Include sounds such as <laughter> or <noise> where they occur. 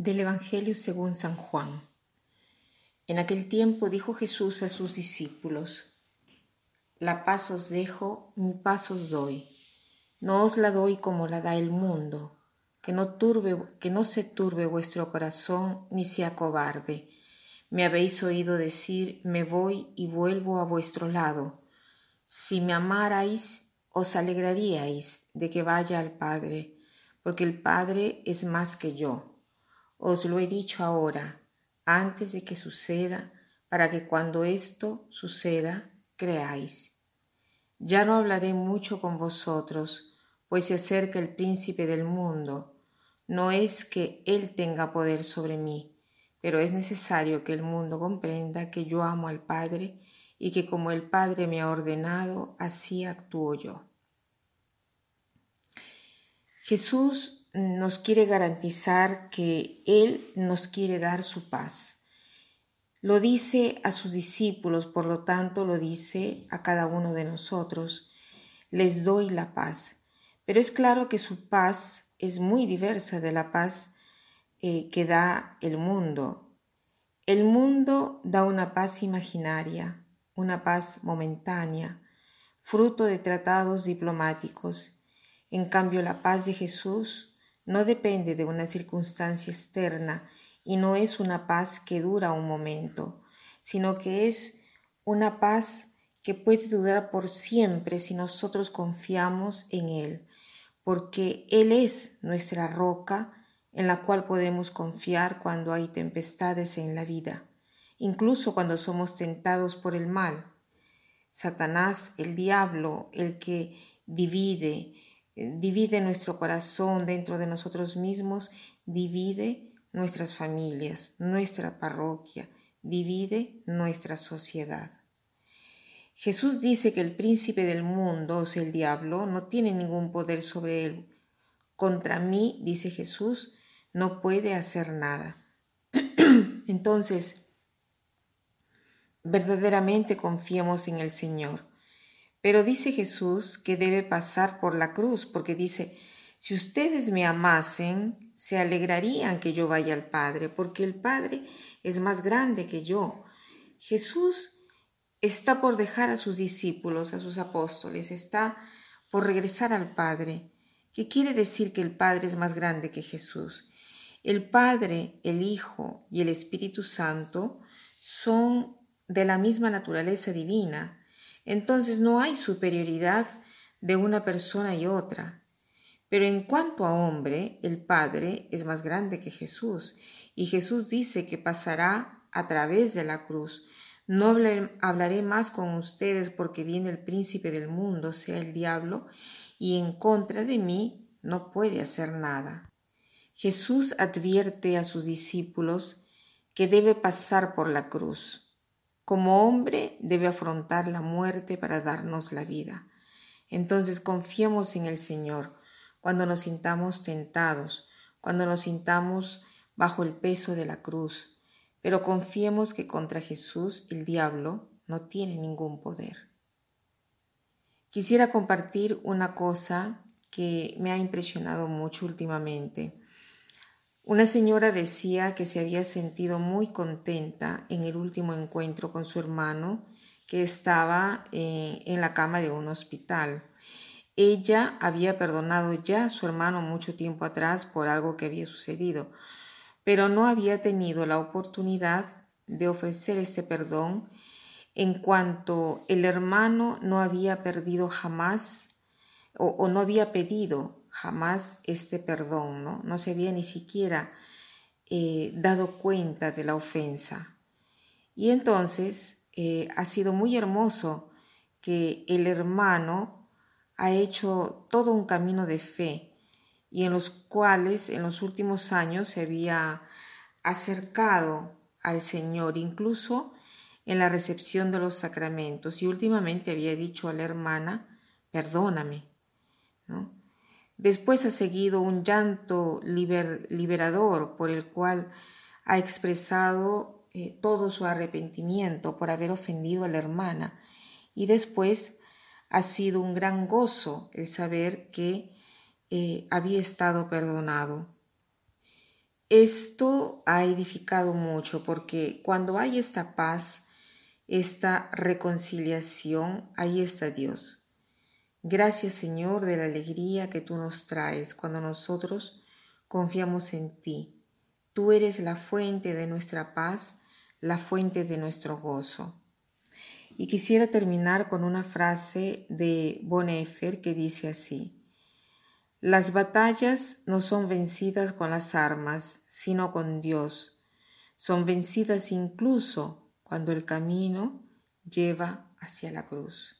Del Evangelio según San Juan. En aquel tiempo dijo Jesús a sus discípulos, La paz os dejo, mi paz os doy. No os la doy como la da el mundo, que no, turbe, que no se turbe vuestro corazón ni sea cobarde. Me habéis oído decir, me voy y vuelvo a vuestro lado. Si me amarais, os alegraríais de que vaya al Padre, porque el Padre es más que yo os lo he dicho ahora, antes de que suceda, para que cuando esto suceda, creáis. Ya no hablaré mucho con vosotros, pues se acerca el príncipe del mundo. No es que él tenga poder sobre mí, pero es necesario que el mundo comprenda que yo amo al Padre y que como el Padre me ha ordenado, así actúo yo. Jesús nos quiere garantizar que Él nos quiere dar su paz. Lo dice a sus discípulos, por lo tanto lo dice a cada uno de nosotros. Les doy la paz. Pero es claro que su paz es muy diversa de la paz eh, que da el mundo. El mundo da una paz imaginaria, una paz momentánea, fruto de tratados diplomáticos. En cambio, la paz de Jesús no depende de una circunstancia externa y no es una paz que dura un momento, sino que es una paz que puede durar por siempre si nosotros confiamos en Él, porque Él es nuestra roca en la cual podemos confiar cuando hay tempestades en la vida, incluso cuando somos tentados por el mal. Satanás, el diablo, el que divide, divide nuestro corazón dentro de nosotros mismos, divide nuestras familias, nuestra parroquia, divide nuestra sociedad. Jesús dice que el príncipe del mundo, o sea, el diablo, no tiene ningún poder sobre él. Contra mí, dice Jesús, no puede hacer nada. <clears throat> Entonces, verdaderamente confiemos en el Señor. Pero dice Jesús que debe pasar por la cruz, porque dice, si ustedes me amasen, se alegrarían que yo vaya al Padre, porque el Padre es más grande que yo. Jesús está por dejar a sus discípulos, a sus apóstoles, está por regresar al Padre. ¿Qué quiere decir que el Padre es más grande que Jesús? El Padre, el Hijo y el Espíritu Santo son de la misma naturaleza divina entonces no hay superioridad de una persona y otra. Pero en cuanto a hombre, el Padre es más grande que Jesús, y Jesús dice que pasará a través de la cruz. No hablaré más con ustedes porque viene el príncipe del mundo, sea el diablo, y en contra de mí no puede hacer nada. Jesús advierte a sus discípulos que debe pasar por la cruz. Como hombre debe afrontar la muerte para darnos la vida. Entonces confiemos en el Señor cuando nos sintamos tentados, cuando nos sintamos bajo el peso de la cruz, pero confiemos que contra Jesús el diablo no tiene ningún poder. Quisiera compartir una cosa que me ha impresionado mucho últimamente. Una señora decía que se había sentido muy contenta en el último encuentro con su hermano que estaba eh, en la cama de un hospital. Ella había perdonado ya a su hermano mucho tiempo atrás por algo que había sucedido, pero no había tenido la oportunidad de ofrecer este perdón en cuanto el hermano no había perdido jamás o no había pedido jamás este perdón, ¿no? No se había ni siquiera eh, dado cuenta de la ofensa. Y entonces eh, ha sido muy hermoso que el hermano ha hecho todo un camino de fe y en los cuales en los últimos años se había acercado al Señor, incluso en la recepción de los sacramentos, y últimamente había dicho a la hermana, perdóname, ¿no? Después ha seguido un llanto liberador por el cual ha expresado eh, todo su arrepentimiento por haber ofendido a la hermana. Y después ha sido un gran gozo el saber que eh, había estado perdonado. Esto ha edificado mucho porque cuando hay esta paz, esta reconciliación, ahí está Dios. Gracias Señor de la alegría que tú nos traes cuando nosotros confiamos en ti. Tú eres la fuente de nuestra paz, la fuente de nuestro gozo. Y quisiera terminar con una frase de Bonhoeffer que dice así, Las batallas no son vencidas con las armas, sino con Dios. Son vencidas incluso cuando el camino lleva hacia la cruz.